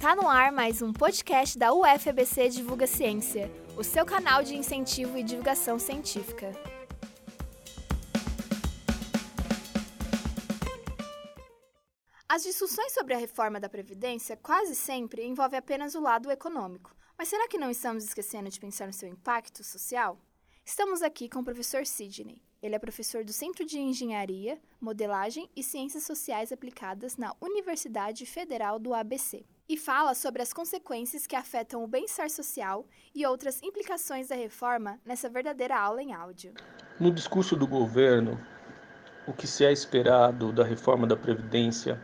Tá no ar mais um podcast da UFABC Divulga Ciência, o seu canal de incentivo e divulgação científica. As discussões sobre a reforma da Previdência quase sempre envolvem apenas o lado econômico. Mas será que não estamos esquecendo de pensar no seu impacto social? Estamos aqui com o professor Sidney. Ele é professor do Centro de Engenharia, Modelagem e Ciências Sociais Aplicadas na Universidade Federal do ABC e fala sobre as consequências que afetam o bem-estar social e outras implicações da reforma nessa verdadeira aula em áudio. No discurso do governo, o que se é esperado da reforma da Previdência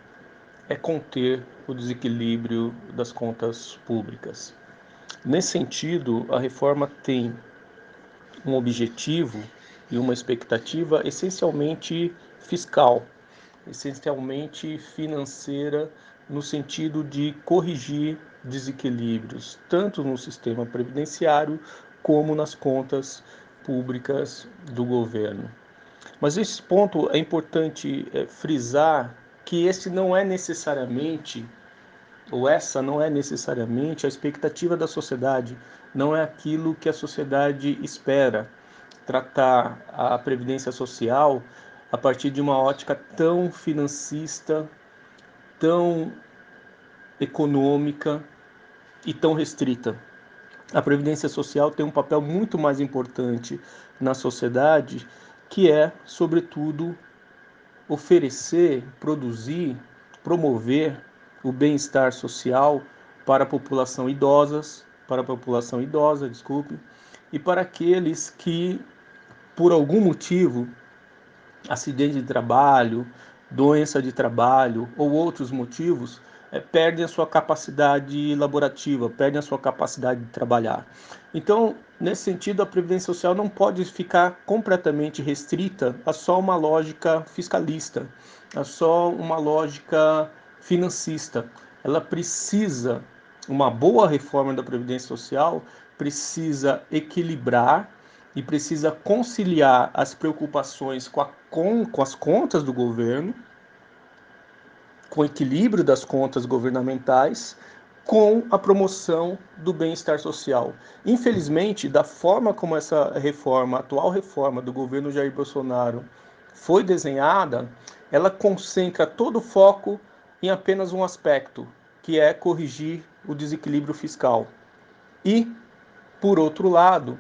é conter o desequilíbrio das contas públicas. Nesse sentido, a reforma tem um objetivo e uma expectativa essencialmente fiscal, essencialmente financeira, no sentido de corrigir desequilíbrios, tanto no sistema previdenciário como nas contas públicas do governo. Mas esse ponto é importante é, frisar que esse não é necessariamente, ou essa não é necessariamente a expectativa da sociedade, não é aquilo que a sociedade espera. Tratar a previdência social a partir de uma ótica tão financista, tão econômica e tão restrita. A previdência social tem um papel muito mais importante na sociedade, que é, sobretudo, oferecer, produzir, promover o bem-estar social para a população idosas, para a população idosa, desculpe, e para aqueles que por algum motivo, acidente de trabalho, doença de trabalho ou outros motivos, é, perdem a sua capacidade laborativa, perdem a sua capacidade de trabalhar. Então, nesse sentido, a Previdência Social não pode ficar completamente restrita a só uma lógica fiscalista, a só uma lógica financista. Ela precisa, uma boa reforma da Previdência Social precisa equilibrar e precisa conciliar as preocupações com, a, com, com as contas do governo com o equilíbrio das contas governamentais com a promoção do bem-estar social. Infelizmente, da forma como essa reforma, atual reforma do governo Jair Bolsonaro foi desenhada, ela concentra todo o foco em apenas um aspecto, que é corrigir o desequilíbrio fiscal. E, por outro lado,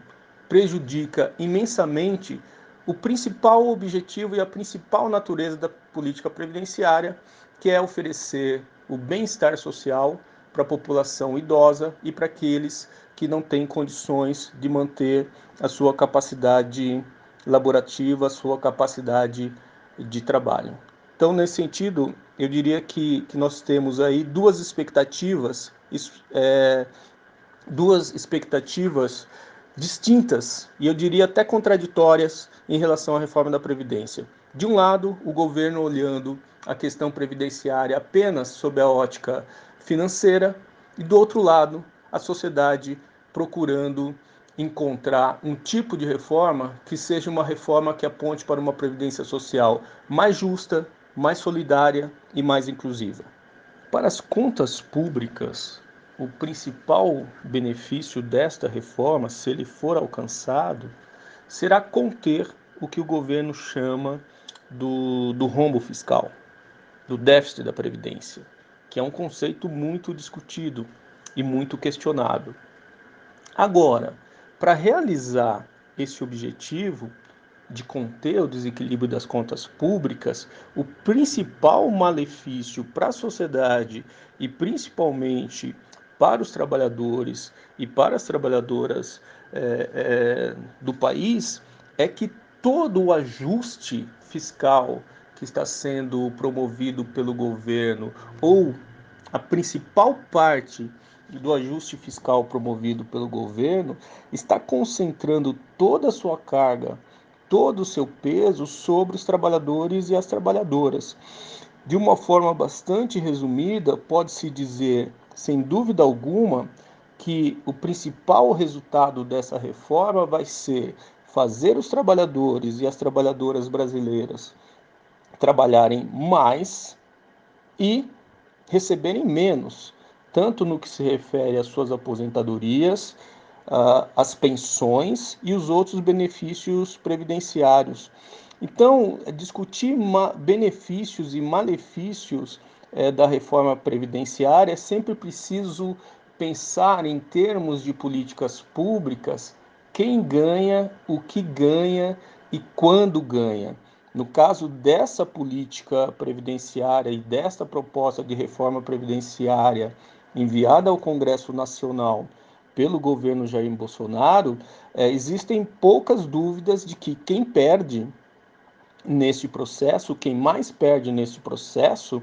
prejudica imensamente o principal objetivo e a principal natureza da política previdenciária, que é oferecer o bem-estar social para a população idosa e para aqueles que não têm condições de manter a sua capacidade laborativa, a sua capacidade de trabalho. Então, nesse sentido, eu diria que, que nós temos aí duas expectativas, é, duas expectativas distintas e eu diria até contraditórias em relação à reforma da Previdência. De um lado, o governo olhando a questão previdenciária apenas sob a ótica financeira, e do outro lado, a sociedade procurando encontrar um tipo de reforma que seja uma reforma que aponte para uma previdência social mais justa, mais solidária e mais inclusiva. Para as contas públicas, o principal benefício desta reforma, se ele for alcançado, será conter o que o governo chama do, do rombo fiscal do déficit da Previdência, que é um conceito muito discutido e muito questionado. Agora, para realizar esse objetivo de conter o desequilíbrio das contas públicas, o principal malefício para a sociedade e principalmente para os trabalhadores e para as trabalhadoras é, é, do país é que todo o ajuste fiscal que está sendo promovido pelo governo ou a principal parte do ajuste fiscal promovido pelo governo está concentrando toda a sua carga, todo o seu peso sobre os trabalhadores e as trabalhadoras. De uma forma bastante resumida, pode-se dizer, sem dúvida alguma, que o principal resultado dessa reforma vai ser fazer os trabalhadores e as trabalhadoras brasileiras trabalharem mais e receberem menos tanto no que se refere às suas aposentadorias, as pensões e os outros benefícios previdenciários. Então, discutir benefícios e malefícios é, da reforma previdenciária é sempre preciso pensar em termos de políticas públicas quem ganha, o que ganha e quando ganha. No caso dessa política previdenciária e desta proposta de reforma previdenciária enviada ao Congresso Nacional pelo governo Jair Bolsonaro, é, existem poucas dúvidas de que quem perde neste processo, quem mais perde neste processo,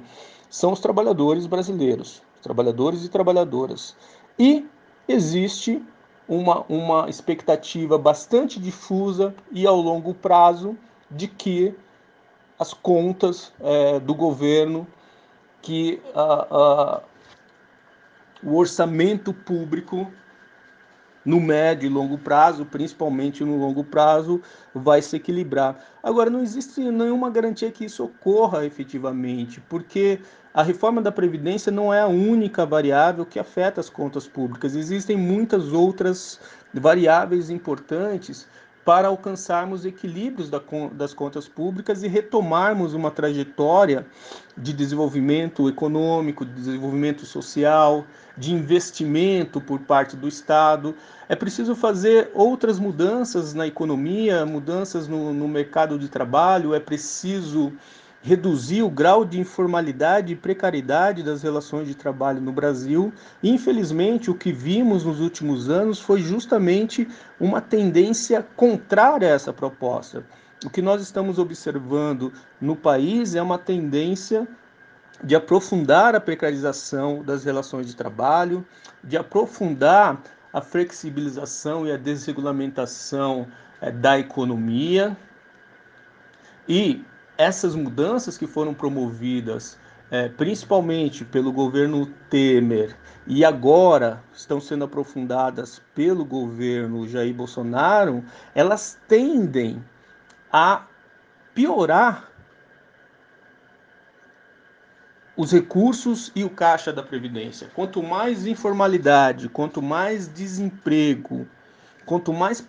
são os trabalhadores brasileiros, trabalhadores e trabalhadoras. E existe uma, uma expectativa bastante difusa e ao longo prazo de que as contas é, do governo, que o orçamento público no médio e longo prazo, principalmente no longo prazo, vai se equilibrar. Agora, não existe nenhuma garantia que isso ocorra efetivamente, porque a reforma da Previdência não é a única variável que afeta as contas públicas. Existem muitas outras variáveis importantes para alcançarmos equilíbrios das contas públicas e retomarmos uma trajetória de desenvolvimento econômico, de desenvolvimento social, de investimento por parte do Estado. É preciso fazer outras mudanças na economia, mudanças no, no mercado de trabalho, é preciso reduzir o grau de informalidade e precariedade das relações de trabalho no Brasil. Infelizmente, o que vimos nos últimos anos foi justamente uma tendência contrária a essa proposta. O que nós estamos observando no país é uma tendência de aprofundar a precarização das relações de trabalho, de aprofundar a flexibilização e a desregulamentação é, da economia e essas mudanças que foram promovidas é, principalmente pelo governo Temer e agora estão sendo aprofundadas pelo governo Jair Bolsonaro, elas tendem a piorar os recursos e o caixa da Previdência. Quanto mais informalidade, quanto mais desemprego, quanto mais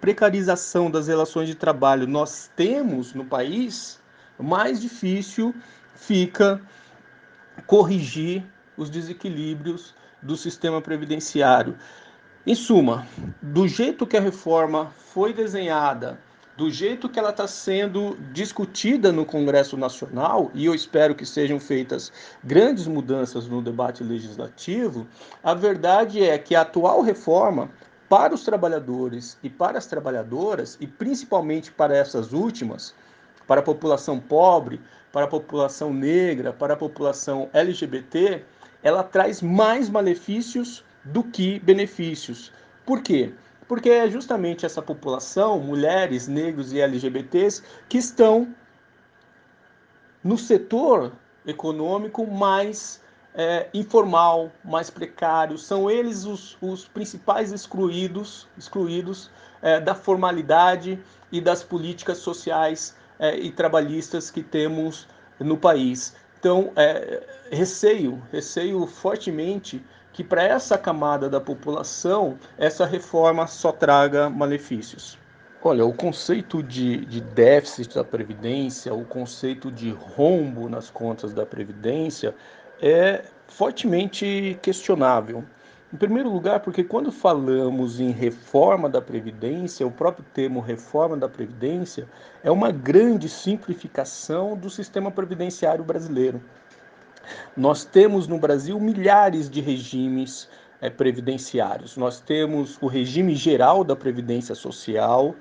precarização das relações de trabalho nós temos no país, mais difícil fica corrigir os desequilíbrios do sistema previdenciário. Em suma, do jeito que a reforma foi desenhada, do jeito que ela está sendo discutida no Congresso Nacional, e eu espero que sejam feitas grandes mudanças no debate legislativo, a verdade é que a atual reforma para os trabalhadores e para as trabalhadoras, e principalmente para essas últimas, para a população pobre, para a população negra, para a população LGBT, ela traz mais malefícios do que benefícios. Por quê? Porque é justamente essa população, mulheres, negros e LGBTs, que estão no setor econômico mais é, informal, mais precário, são eles os, os principais excluídos, excluídos é, da formalidade e das políticas sociais é, e trabalhistas que temos no país. Então, é, receio, receio fortemente que para essa camada da população essa reforma só traga malefícios. Olha, o conceito de, de, déficit da Previdência, o conceito de rombo nas contas da Previdência, é fortemente questionável. Em primeiro lugar, porque quando falamos em reforma da Previdência, o próprio termo reforma da Previdência é uma grande simplificação do sistema previdenciário brasileiro. Nós temos no Brasil milhares de regimes é, previdenciários. Nós temos o regime geral da Previdência Social,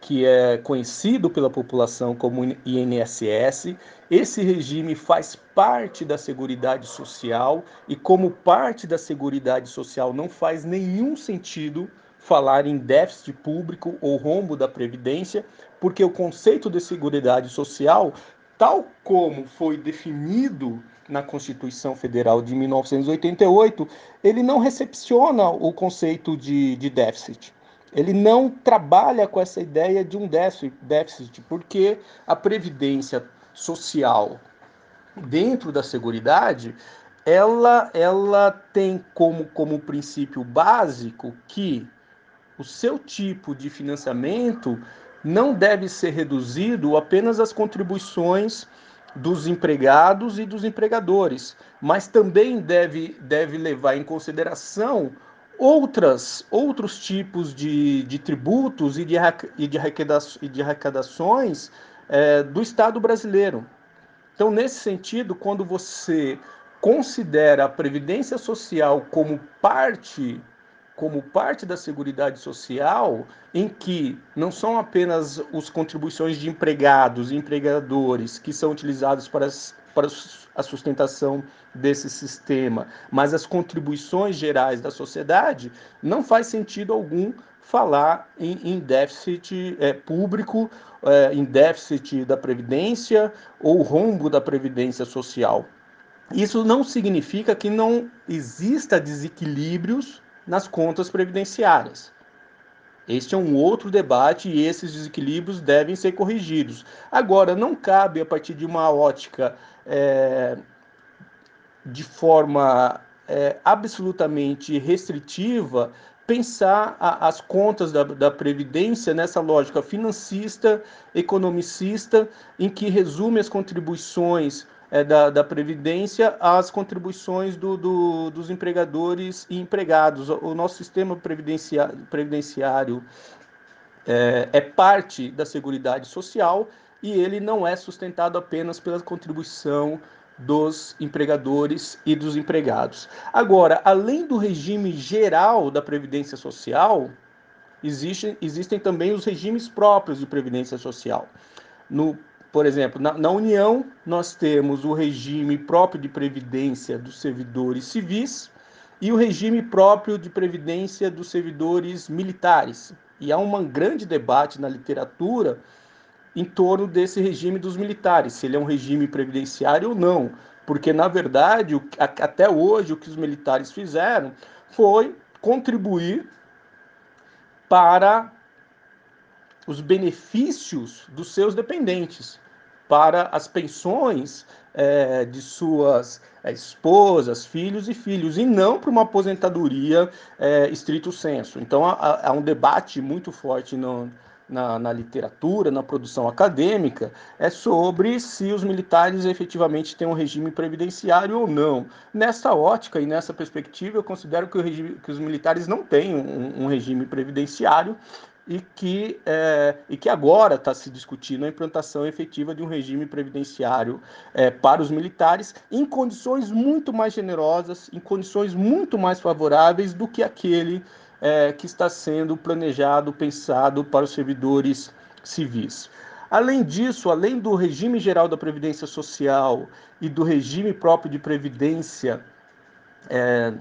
que é conhecido pela população como INSS. Esse regime faz parte da Seguridade Social e, como parte da Seguridade Social, não faz nenhum sentido falar em déficit público ou rombo da Previdência, porque o conceito de Seguridade Social, tal como foi definido na Constituição Federal de 1988, ele não recepciona o conceito de, de déficit. Ele não trabalha com essa ideia de um déficit, porque a previdência social. Dentro da Seguridade ela, ela tem como, como princípio básico que o seu tipo de financiamento não deve ser reduzido apenas às contribuições dos empregados e dos empregadores, mas também deve, deve levar em consideração outras, outros tipos de, de tributos e de, e de, e de arrecadações é, do Estado brasileiro. Então, nesse sentido, quando você considera a Previdência Social como parte como parte da Seguridade Social, em que não são apenas as contribuições de empregados e empregadores que são utilizados para, para a sustentação desse sistema, mas as contribuições gerais da sociedade, não faz sentido algum falar em, em déficit é, público, é, em déficit da Previdência ou rombo da Previdência Social. Isso não significa que não exista desequilíbrios nas contas previdenciárias. Este é um outro debate e esses desequilíbrios devem ser corrigidos. Agora, não cabe, a partir de uma ótica é, de forma é, absolutamente restritiva, pensar a, as contas da, da, Previdência nessa lógica financista, economicista, em que resume as contribuições é, da, da, Previdência às contribuições do, do, dos empregadores e empregados. O nosso sistema previdenciário, previdenciário é, é, parte da Seguridade Social e ele não é sustentado apenas pela contribuição dos empregadores e dos empregados. Agora, além do regime geral da Previdência Social, existe, existem também os regimes próprios de Previdência Social. No por exemplo, na, na, União, nós temos o regime próprio de previdência dos servidores civis e o regime próprio de previdência dos servidores militares. E há um grande debate na literatura em torno desse regime dos militares, se ele é um regime previdenciário ou não, porque na verdade, até hoje, o que os militares fizeram foi contribuir para os benefícios dos seus dependentes para as pensões é, de suas é, esposas, filhos e filhos, e não para uma aposentadoria é, estrito senso. Então há, há, um debate muito forte no, na, na, literatura, na produção acadêmica, é sobre se os militares efetivamente têm um regime previdenciário ou não. Nessa ótica e nessa perspectiva, eu considero que, regime, que os militares não têm um, um regime previdenciário, e que, é, e que agora está se discutindo a implantação efetiva de um regime previdenciário é, para os militares em condições muito mais generosas, em condições muito mais favoráveis do que aquele é, que está sendo planejado, pensado para os servidores civis. Além disso, além do regime geral da Previdência Social e do regime próprio de Previdência é,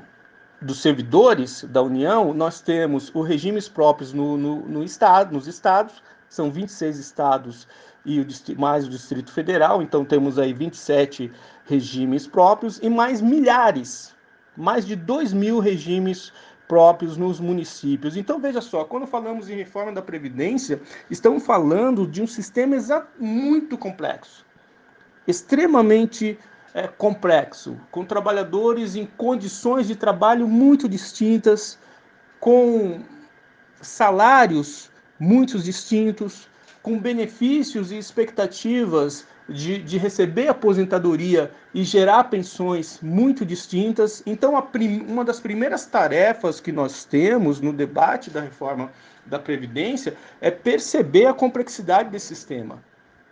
dos servidores da União, nós temos os regimes próprios no, no, no estado, nos estados, são 26 estados e o, mais o Distrito Federal, então temos aí 27 regimes próprios e mais milhares, mais de 2 mil regimes próprios nos municípios. Então veja só, quando falamos em reforma da Previdência, estamos falando de um sistema muito complexo, extremamente é, complexo, com trabalhadores em condições de trabalho muito distintas, com salários muito distintos, com benefícios e expectativas de, de receber aposentadoria e gerar pensões muito distintas. Então, prim, uma das primeiras tarefas que nós temos no debate da reforma da Previdência é perceber a complexidade desse sistema.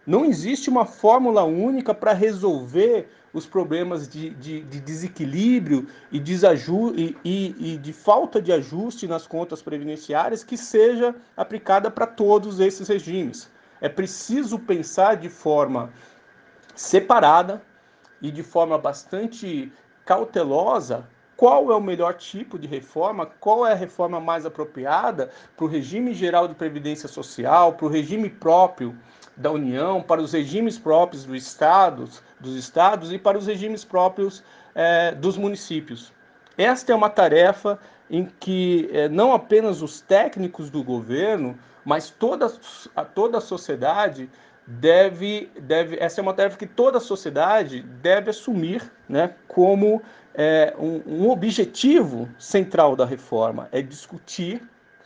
Não existe uma fórmula única para resolver os problemas de, de, de desequilíbrio e, desaju e, e, e de falta de ajuste nas contas previdenciárias que seja aplicada para todos esses regimes. É preciso pensar de forma separada e de forma bastante cautelosa qual é o melhor tipo de reforma, qual é a reforma mais apropriada para o regime geral de previdência social, para o regime próprio da União, para os regimes próprios dos estados, dos estados e para os regimes próprios é, dos municípios. Esta é uma tarefa em que é, não apenas os técnicos do governo, mas toda a, toda a sociedade deve, deve. Essa é uma tarefa que toda a sociedade deve assumir né, como é, um, um objetivo central da reforma é discutir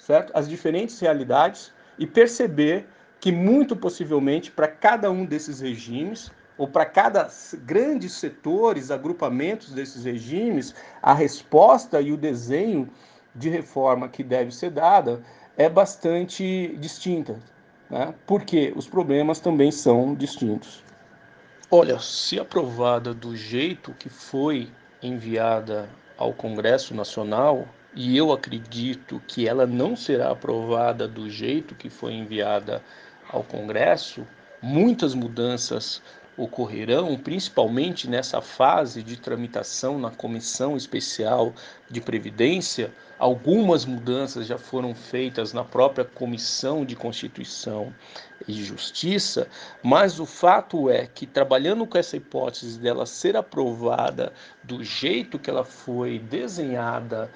certo? as diferentes realidades e perceber que, muito possivelmente, para cada um desses regimes, ou para cada grandes setores, agrupamentos desses regimes, a resposta e o desenho de reforma que deve ser dada é bastante distinta, né? porque os problemas também são distintos. Olha, se aprovada do jeito que foi enviada ao Congresso Nacional, e eu acredito que ela não será aprovada do jeito que foi enviada ao Congresso, muitas mudanças ocorrerão, principalmente nessa fase de tramitação na Comissão Especial de Previdência. Algumas mudanças já foram feitas na própria Comissão de Constituição e Justiça, mas o fato é que, trabalhando com essa hipótese dela ser aprovada do jeito que ela foi desenhada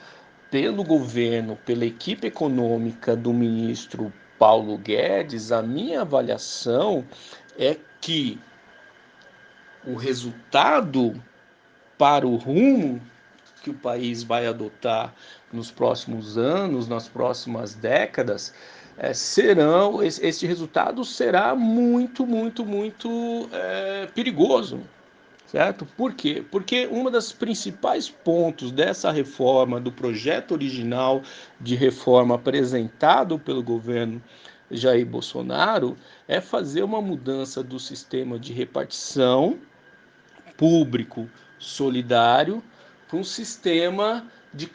pelo governo, pela equipe econômica do ministro Paulo Guedes, a minha avaliação é que o resultado para o rumo que o país vai adotar nos próximos anos, nas próximas décadas, é, serão esse, resultado será muito, muito, muito é, perigoso, certo? Por quê? Porque um dos principais pontos dessa reforma, do projeto original de reforma apresentado pelo governo Jair Bolsonaro, é fazer uma mudança do sistema de repartição público solidário para um sistema de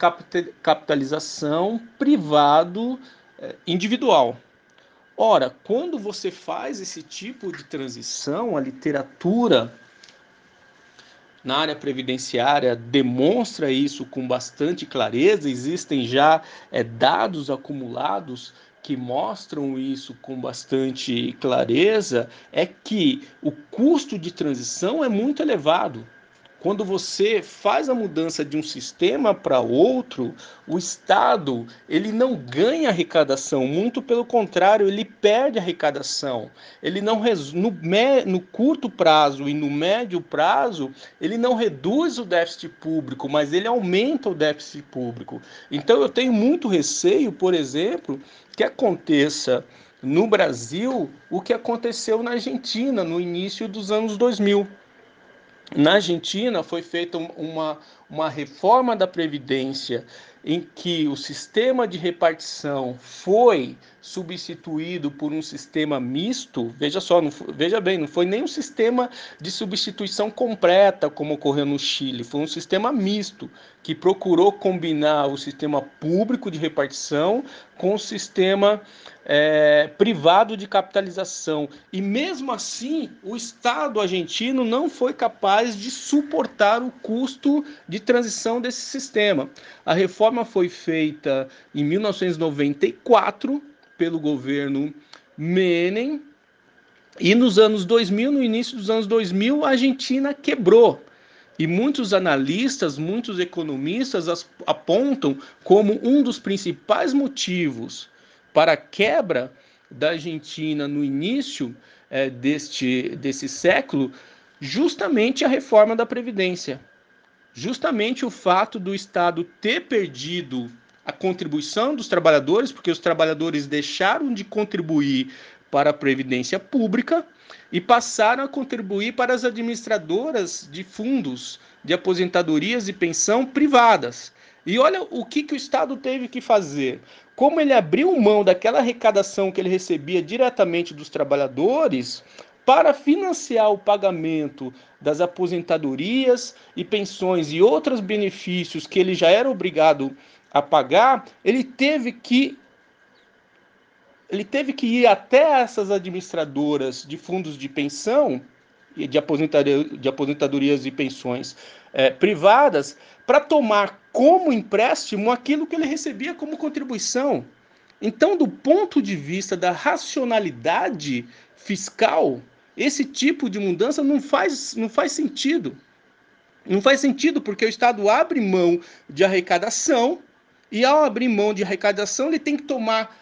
capitalização privado eh, individual. Ora, quando você faz esse tipo de transição, a literatura na área previdenciária demonstra isso com bastante clareza. Existem já é, dados acumulados que mostram isso com bastante clareza é que o custo de transição é muito elevado. Quando você faz a mudança de um sistema para outro, o Estado ele não ganha arrecadação, muito pelo contrário, ele perde arrecadação. Ele não no, no curto prazo e no médio prazo, ele não reduz o déficit público, mas ele aumenta o déficit público. Então eu tenho muito receio, por exemplo, que aconteça no Brasil o que aconteceu na Argentina no início dos anos 2000 na Argentina foi feita uma, uma reforma da Previdência em que o sistema de repartição foi substituído por um sistema misto, veja só, veja bem, não foi nem um sistema de substituição completa como ocorreu no Chile, foi um sistema misto que procurou combinar o sistema público de repartição com o sistema é, privado de capitalização. E mesmo assim, o Estado argentino não foi capaz de suportar o custo de transição desse sistema. A reforma foi feita em 1994 pelo governo Menem. E nos anos 2000, no início dos anos 2000, a Argentina quebrou. E muitos analistas, muitos economistas apontam como um dos principais motivos para a quebra da Argentina no início é, deste, desse século, justamente a reforma da Previdência. Justamente o fato do Estado ter perdido a contribuição dos trabalhadores, porque os trabalhadores deixaram de contribuir para a previdência pública e passaram a contribuir para as administradoras de fundos de aposentadorias e pensão privadas. E olha o que, que o Estado teve que fazer. Como ele abriu mão daquela arrecadação que ele recebia diretamente dos trabalhadores para financiar o pagamento das aposentadorias e pensões e outros benefícios que ele já era obrigado a pagar, ele teve que ele teve que ir até essas administradoras de fundos de pensão e de, aposentadoria, de aposentadorias e pensões é, privadas para tomar como empréstimo aquilo que ele recebia como contribuição. Então, do ponto de vista da racionalidade fiscal, esse tipo de mudança não faz, não faz sentido. Não faz sentido porque o Estado abre mão de arrecadação e ao abrir mão de arrecadação, ele tem que tomar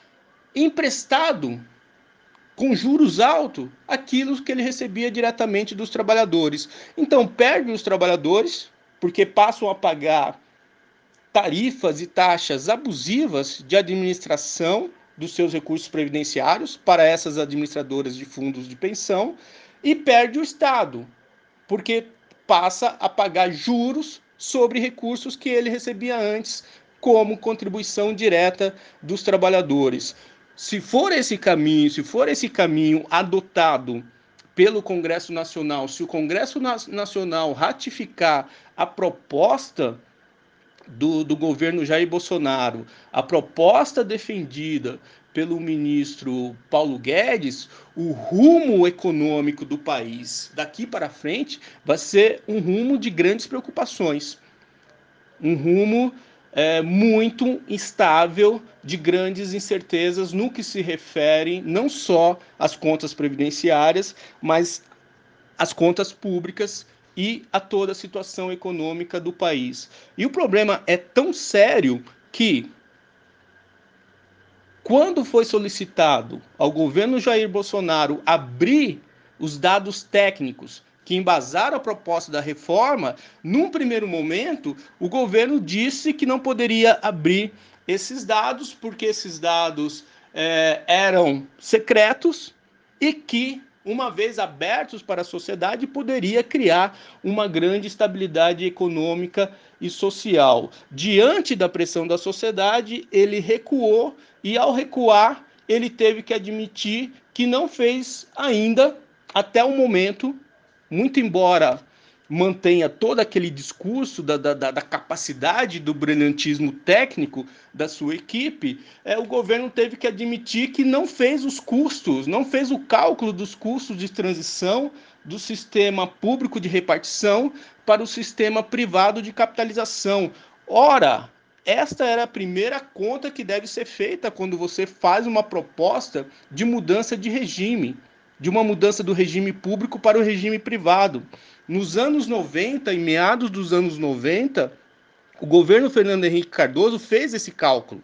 emprestado com juros altos aquilo que ele recebia diretamente dos trabalhadores. Então perde os trabalhadores, porque passam a pagar tarifas e taxas abusivas de administração dos seus recursos previdenciários para essas administradoras de fundos de pensão e perde o Estado, porque passa a pagar juros sobre recursos que ele recebia antes como contribuição direta dos trabalhadores. Se for esse caminho, se for esse caminho adotado pelo Congresso Nacional, se o Congresso Nacional ratificar a proposta do, do governo Jair Bolsonaro, a proposta defendida pelo ministro Paulo Guedes, o rumo econômico do país daqui para frente vai ser um rumo de grandes preocupações. Um rumo é, muito instável, de grandes incertezas no que se refere não só às contas previdenciárias, mas às contas públicas e a toda a situação econômica do país. E o problema é tão sério que, quando foi solicitado ao governo Jair Bolsonaro abrir os dados técnicos que embasaram a proposta da reforma, num primeiro momento, o governo disse que não poderia abrir esses dados, porque esses dados é, eram secretos e que uma vez abertos para a sociedade, poderia criar uma grande estabilidade econômica e social. Diante da pressão da sociedade, ele recuou e, ao recuar, ele teve que admitir que não fez ainda, até o momento, muito embora mantenha todo aquele discurso da, da, da, capacidade do brilhantismo técnico da sua equipe, é, o governo teve que admitir que não fez os custos, não fez o cálculo dos custos de transição do sistema público de repartição para o sistema privado de capitalização. Ora, esta era a primeira conta que deve ser feita quando você faz uma proposta de mudança de regime, de uma mudança do regime público para o regime privado. Nos anos 90, em meados dos anos 90, o governo Fernando Henrique Cardoso fez esse cálculo.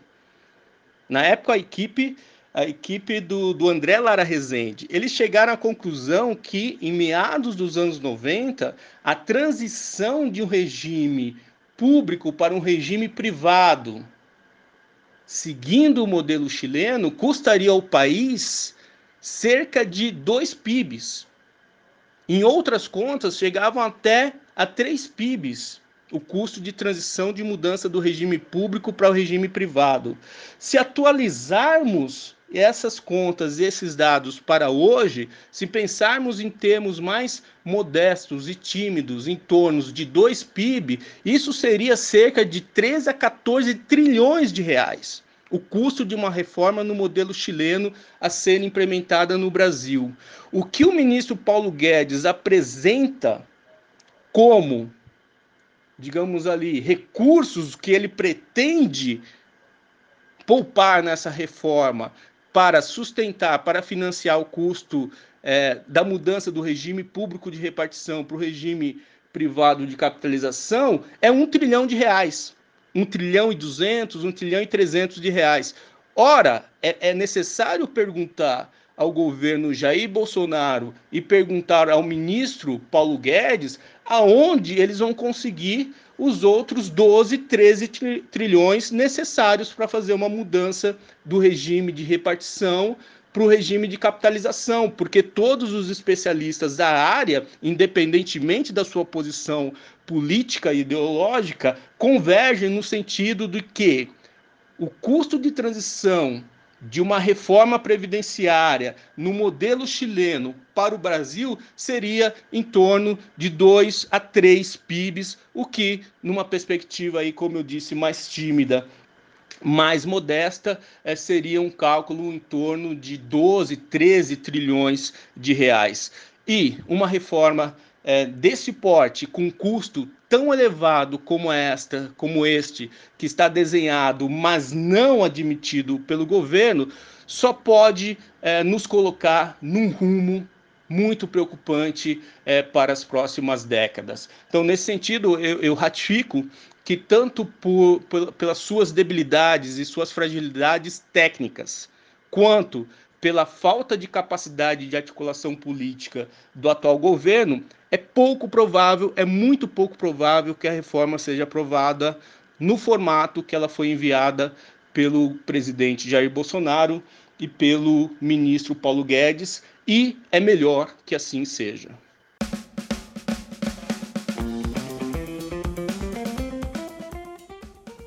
Na época, a equipe, a equipe do, do André Lara Rezende, eles chegaram à conclusão que, em meados dos anos 90, a transição de um regime público para um regime privado, seguindo o modelo chileno, custaria ao país cerca de 2 PIBs. Em outras contas, chegavam até a 3 PIBs o custo de transição de mudança do regime público para o regime privado. Se atualizarmos essas contas, esses dados para hoje, se pensarmos em termos mais modestos e tímidos, em torno de 2 PIB, isso seria cerca de 13 a 14 trilhões de reais o custo de uma reforma no modelo chileno a ser implementada no Brasil. O que o ministro Paulo Guedes apresenta como, digamos ali, recursos que ele pretende poupar nessa reforma para sustentar, para financiar o custo é, da mudança do regime público de repartição para o regime privado de capitalização, é um trilhão de reais. 1 trilhão e 200, 1 trilhão e 300 de reais. Ora, é, é necessário perguntar ao governo Jair Bolsonaro e perguntar ao ministro Paulo Guedes aonde eles vão conseguir os outros 12, 13 trilhões necessários para fazer uma mudança do regime de repartição para o regime de capitalização, porque todos os especialistas da área, independentemente da sua posição política e ideológica, convergem no sentido de que o custo de transição de uma reforma previdenciária no modelo chileno para o Brasil seria em torno de 2 a 3 PIBs, o que, numa perspectiva aí, como eu disse, mais tímida mais modesta, é, seria um cálculo em torno de 12, 13 trilhões de reais. E uma reforma é, desse porte, com custo tão elevado como esta, como este, que está desenhado, mas não admitido pelo governo, só pode é, nos colocar num rumo muito preocupante é, para as próximas décadas. Então, nesse sentido, eu, eu ratifico que tanto por, por, pelas suas debilidades e suas fragilidades técnicas, quanto pela falta de capacidade de articulação política do atual governo, é pouco provável, é muito pouco provável que a reforma seja aprovada no formato que ela foi enviada pelo presidente Jair Bolsonaro e pelo ministro Paulo Guedes, e é melhor que assim seja.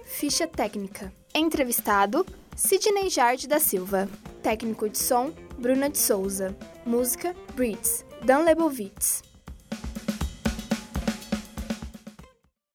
Ficha técnica. Entrevistado: Sidney Jard da Silva. Técnico de som: Bruna de Souza. Música: Brits, Dan Lebovitz.